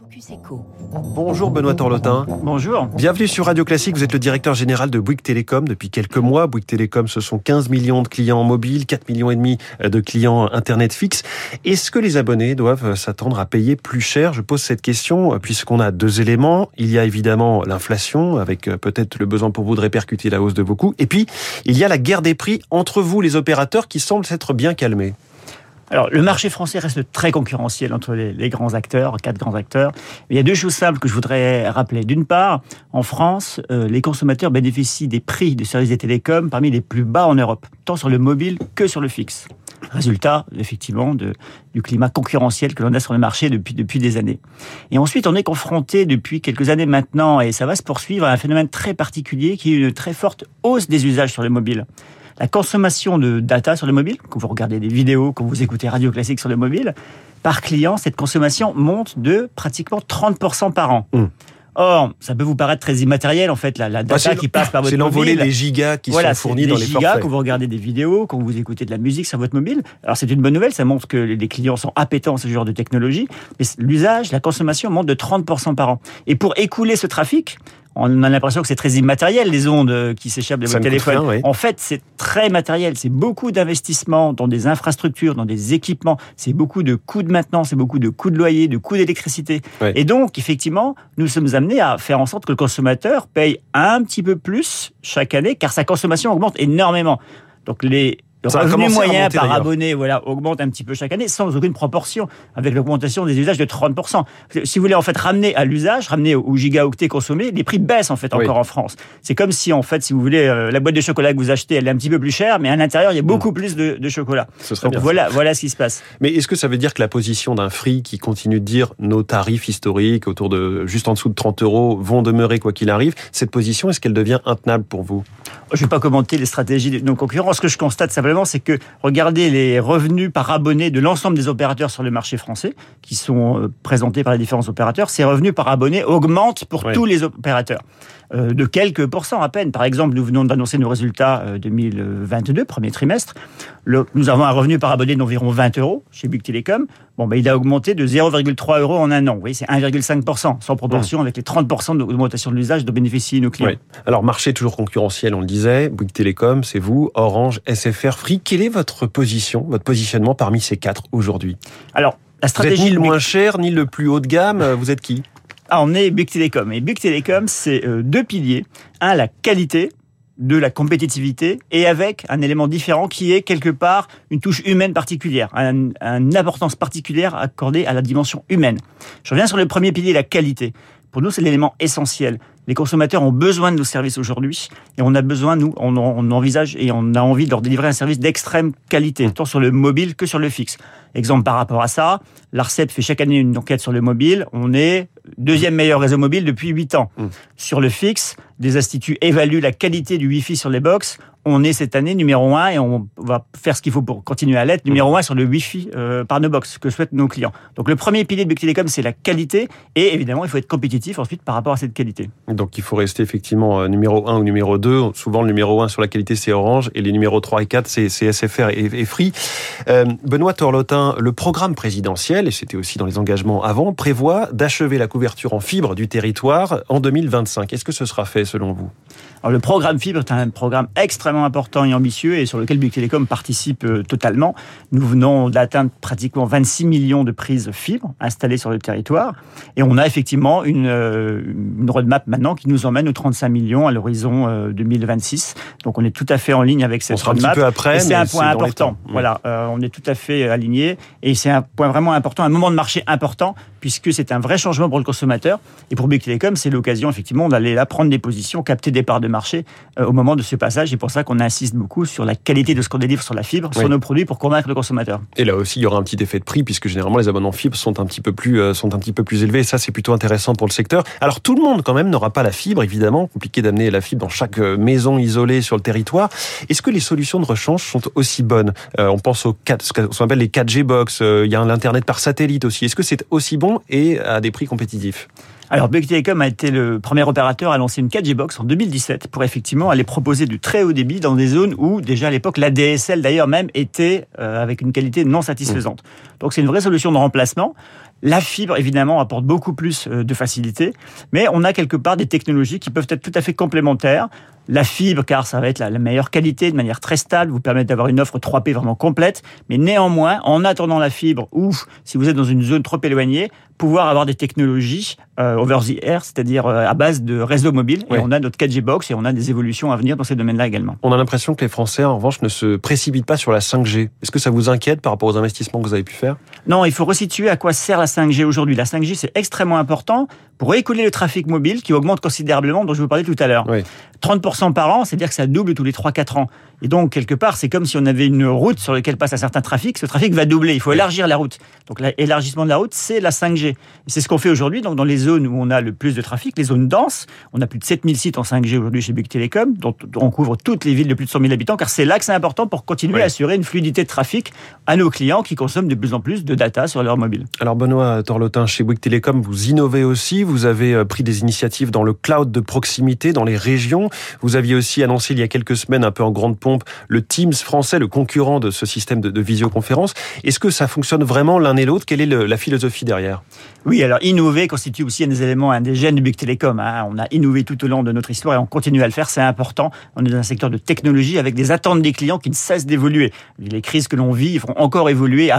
Focus Echo. Bonjour Benoît Torlotin. Bonjour. Bienvenue sur Radio Classique. Vous êtes le directeur général de Bouygues Télécom depuis quelques mois. Bouygues Télécom, ce sont 15 millions de clients mobiles, 4 millions et demi de clients Internet fixe. Est-ce que les abonnés doivent s'attendre à payer plus cher? Je pose cette question puisqu'on a deux éléments. Il y a évidemment l'inflation avec peut-être le besoin pour vous de répercuter la hausse de vos coûts. Et puis, il y a la guerre des prix entre vous, les opérateurs, qui semble s'être bien calmée. Alors, le marché français reste très concurrentiel entre les, grands acteurs, quatre grands acteurs. Il y a deux choses simples que je voudrais rappeler. D'une part, en France, euh, les consommateurs bénéficient des prix de services des télécoms parmi les plus bas en Europe, tant sur le mobile que sur le fixe. Résultat, effectivement, du climat concurrentiel que l'on a sur le marché depuis, depuis des années. Et ensuite, on est confronté depuis quelques années maintenant, et ça va se poursuivre, à un phénomène très particulier qui est une très forte hausse des usages sur le mobile la consommation de data sur le mobile, quand vous regardez des vidéos, quand vous écoutez Radio Classique sur le mobile, par client, cette consommation monte de pratiquement 30% par an. Mmh. Or, ça peut vous paraître très immatériel en fait, la, la bah, data qui passe par votre mobile. C'est l'envolée des gigas qui sont fournis dans les gigas, Quand vous regardez des vidéos, quand vous écoutez de la musique sur votre mobile. Alors c'est une bonne nouvelle, ça montre que les clients sont appétents à ce genre de technologie. Mais l'usage, la consommation monte de 30% par an. Et pour écouler ce trafic, on a l'impression que c'est très immatériel les ondes euh, qui s'échappent de votre téléphone. En fait, c'est très matériel. C'est beaucoup d'investissements dans des infrastructures, dans des équipements. C'est beaucoup de coûts de maintenance, c'est beaucoup de coûts de loyer, de coûts d'électricité. Et donc, effectivement, nous sommes amenés à faire en sorte que le consommateur paye un petit peu plus chaque année, car sa consommation augmente énormément. Donc les le revenu moyen par abonné voilà, augmente un petit peu chaque année, sans aucune proportion avec l'augmentation des usages de 30%. Si vous voulez en fait ramener à l'usage, ramener au gigaoctet consommé, les prix baissent en fait encore en France. C'est comme si en fait, si vous voulez, euh, la boîte de chocolat que vous achetez, elle est un petit peu plus chère, mais à l'intérieur, il y a beaucoup hmm. plus de, de chocolat. Donc voilà, voilà ce qui se passe. Mais est-ce que ça veut dire que la position d'un Free qui continue de dire nos tarifs historiques autour de juste en dessous de 30 euros vont demeurer quoi qu'il arrive, cette position, est-ce qu'elle devient intenable pour vous? Je ne vais pas commenter les stratégies de nos concurrents. Ce que je constate simplement, c'est que regardez les revenus par abonné de l'ensemble des opérateurs sur le marché français, qui sont euh, présentés par les différents opérateurs, ces revenus par abonné augmentent pour tous les opérateurs. Euh, de quelques pourcents à peine. Par exemple, nous venons d'annoncer nos résultats 2022, euh, premier trimestre. nous avons un revenu par abonné d'environ 20 euros chez Bouygues Télécom. Bon, ben, il a augmenté de 0,3 euros en un an. C'est 1,5%, sans proportion mmh. avec les 30% d'augmentation de l'usage dont bénéficient nos clients. Alors, marché toujours concurrentiel, on le disait. Bouygues Télécom, c'est vous, Orange, SFR, Free. Quelle est votre position, votre positionnement parmi ces quatre aujourd'hui? Alors, la stratégie. Vous êtes ni le moins cher, ni le plus haut de gamme. Vous êtes qui? Ah, on est Big Telecom. Et Big Telecom, c'est euh, deux piliers. Un, la qualité de la compétitivité et avec un élément différent qui est quelque part une touche humaine particulière, une importance particulière accordée à la dimension humaine. Je reviens sur le premier pilier, la qualité. Pour nous, c'est l'élément essentiel. Les consommateurs ont besoin de nos services aujourd'hui et on a besoin, nous, on, envisage et on a envie de leur délivrer un service d'extrême qualité, tant sur le mobile que sur le fixe. Exemple par rapport à ça, l'ARCEP fait chaque année une enquête sur le mobile. On est deuxième meilleur réseau mobile depuis 8 ans. Mmh. Sur le fixe, des instituts évaluent la qualité du Wi-Fi sur les box on est cette année numéro un et on va faire ce qu'il faut pour continuer à l'être numéro un sur le Wi-Fi euh, par nos box que souhaitent nos clients. Donc le premier pilier de Bouygues Telecom, c'est la qualité et évidemment, il faut être compétitif ensuite par rapport à cette qualité. Donc il faut rester effectivement euh, numéro un ou numéro 2. Souvent le numéro un sur la qualité c'est Orange et les numéros 3 et 4 c'est SFR et, Free. Euh, Benoît Torlotin, le programme présidentiel, et c'était aussi dans les engagements avant, prévoit d'achever la couverture en fibre du territoire en 2025. Est-ce que ce sera fait selon vous? Alors, le programme fibre est un programme extrêmement important et ambitieux et sur lequel Bouygues Télécom participe euh, totalement. Nous venons d'atteindre pratiquement 26 millions de prises fibre installées sur le territoire et on a effectivement une, euh, une roadmap maintenant qui nous emmène aux 35 millions à l'horizon 2026. Euh, Donc on est tout à fait en ligne avec cette on roadmap. Un petit peu après, c'est un point important. Voilà, on est tout à fait aligné et c'est un point vraiment important, un moment de marché important puisque c'est un vrai changement pour le consommateur et pour Bouygues Télécom, c'est l'occasion effectivement d'aller là prendre des positions, capter des parts de marché euh, au moment de ce passage. Et pour ça qu'on insiste beaucoup sur la qualité de ce qu'on délivre sur la fibre, sur nos produits pour convaincre le consommateur. Et là aussi, il y aura un petit effet de prix puisque généralement les abonnements fibre sont un petit peu plus euh, sont un petit peu plus élevés. Et ça, c'est plutôt intéressant pour le secteur. Alors tout le monde quand même n'aura pas la fibre, évidemment. Compliqué d'amener la fibre dans chaque euh, maison isolée sur le territoire. Est-ce que les solutions de rechange sont aussi bonnes? On pense aux 4, ce qu'on appelle les 4G box. il y a l'internet par satellite aussi. Est-ce que c'est aussi bon et à des prix compétitifs? Alors Bouygues Telecom a été le premier opérateur à lancer une 4G box en 2017 pour effectivement aller proposer du très haut débit dans des zones où déjà à l'époque la DSL d'ailleurs même était euh, avec une qualité non satisfaisante. Donc c'est une vraie solution de remplacement. La fibre, évidemment, apporte beaucoup plus euh, de facilité, mais on a quelque part des technologies qui peuvent être tout à fait complémentaires. La fibre, car ça va être la, meilleure qualité, de manière très stable, vous permet d'avoir une offre 3P vraiment complète, mais néanmoins, en attendant la fibre, ou si vous êtes dans une zone trop éloignée, pouvoir avoir des technologies euh, over the air, c'est-à-dire euh, à base de réseau mobile. Et on a notre 4G box et on a des évolutions à venir dans ces domaines-là également. On a l'impression que les Français, en revanche, ne se précipitent pas sur la 5G. Est-ce que ça vous inquiète par rapport aux investissements que vous avez pu faire? Non, il faut resituer à quoi sert la 5G aujourd'hui. La 5G, c'est extrêmement important pour écouler le trafic mobile qui augmente considérablement, dont je vous parlais tout à l'heure. 30% par an, c'est-à-dire que ça double tous les 3-4 ans. Et donc, quelque part, c'est comme si on avait une route sur laquelle passe un certain trafic. Ce trafic va doubler. Il faut élargir la route. Donc, l'élargissement de la route, c'est la 5G. Et c'est ce qu'on fait aujourd'hui. Donc, dans les zones où on a le plus de trafic, les zones denses, on a plus de 7000 sites en 5G aujourd'hui chez Big Telecom, dont on couvre toutes les villes de plus de 100 000 habitants, car c'est là que c'est important pour continuer à assurer une fluidité de trafic à nos clients qui consomment de plus en plus de data sur leur mobile. Alors, Benoît Torlotin, chez Bouygues Telecom, vous innovez aussi. Vous avez euh, pris des initiatives dans le cloud de proximité, dans les régions. Vous aviez aussi annoncé il y a quelques semaines, un peu en grande pompe, le Team français, le concurrent de ce système de, visioconférence. Est-ce que ça fonctionne vraiment l'un et l'autre? Quelle est la philosophie derrière? Oui, alors innover constitue aussi un des éléments, un des gènes du Big Telecom. Hein. On a innové tout au long de notre histoire et on continue à le faire, c'est important. On est dans un secteur de technologie avec des attentes des clients qui ne cessent d'évoluer. Les crises que l'on vit vont encore évoluer,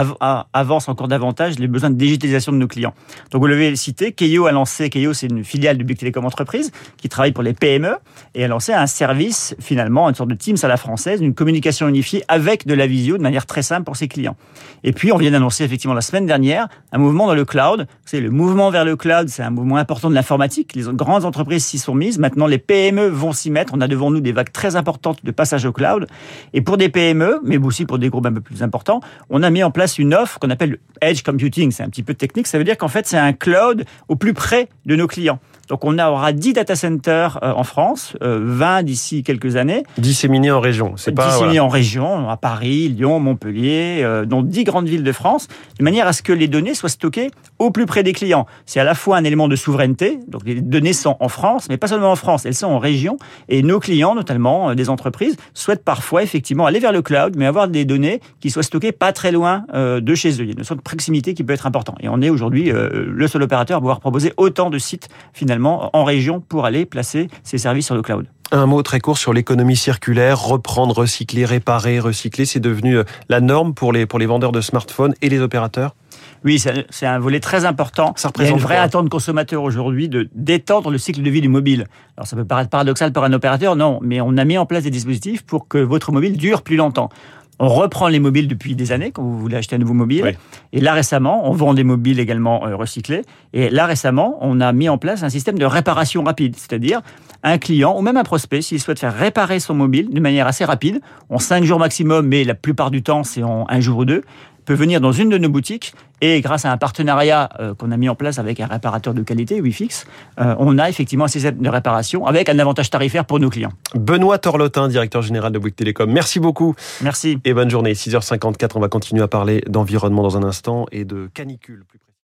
avancent encore davantage les besoins de digitalisation de nos clients. Donc vous l'avez cité, Keio a lancé, Keio c'est une filiale du Big Telecom Entreprise qui travaille pour les PME et a lancé un service finalement, une sorte de Teams à la française, une communication unifiée avec de la visio de manière très simple pour ses clients. Et puis, on vient d'annoncer effectivement la semaine dernière un mouvement dans le cloud. C'est le mouvement vers le cloud, c'est un mouvement important de l'informatique. Les grandes entreprises s'y sont mises. Maintenant, les PME vont s'y mettre. On a devant nous des vagues très importantes de passage au cloud. Et pour des PME, mais aussi pour des groupes un peu plus importants, on a mis en place une offre qu'on appelle Edge Computing. C'est un petit peu technique. Ça veut dire qu'en fait, c'est un cloud au plus près de nos clients. Donc on aura 10 data centers euh, en France, 20 euh, d'ici quelques années. Disséminés en région, c'est pas Disséminés en région, à Paris, Lyon, Montpellier, euh, dans 10 grandes villes de France, de manière à ce que les données soient stockées au plus près des clients. C'est à la fois un élément de souveraineté, donc les données sont en France, mais pas seulement en France, elles sont en région, et nos clients, notamment des entreprises, souhaitent parfois effectivement aller vers le cloud, mais avoir des données qui soient stockées pas très loin de chez eux. Il y a une notion de proximité qui peut être important. Et on est aujourd'hui le seul opérateur à pouvoir proposer autant de sites finalement en région pour aller placer ses services sur le cloud. Un mot très court sur l'économie circulaire, reprendre, recycler, réparer, recycler, c'est devenu euh, la norme pour les, pour les vendeurs de smartphones et les opérateurs? Oui, c'est un volet très important. Ça représente Il y a une vraie attente consommateur aujourd'hui de d'étendre le cycle de vie du mobile. Alors ça peut paraître paradoxal pour un opérateur, non, mais on a mis en place des dispositifs pour que votre mobile dure plus longtemps. On reprend les mobiles depuis des années quand vous voulez acheter un nouveau mobile. Et là récemment, on vend des mobiles également euh, recyclés. Et là récemment, on a mis en place un système de réparation rapide, c'est-à-dire un client ou même un prospect, s'il souhaite faire réparer son mobile de manière assez rapide, en cinq jours maximum, mais la plupart du temps c'est en un jour ou deux, peut venir dans une de nos boutiques et grâce à un partenariat euh, qu'on a mis en place avec un réparateur de qualité, Wifix, euh, on a effectivement un système de réparation avec un avantage tarifaire pour nos clients. Boît Torlotin, directeur général de Bouygues Télécom. Merci beaucoup. Merci. Et bonne journée. 6h54, on va continuer à parler d'environnement dans un instant et de canicule plus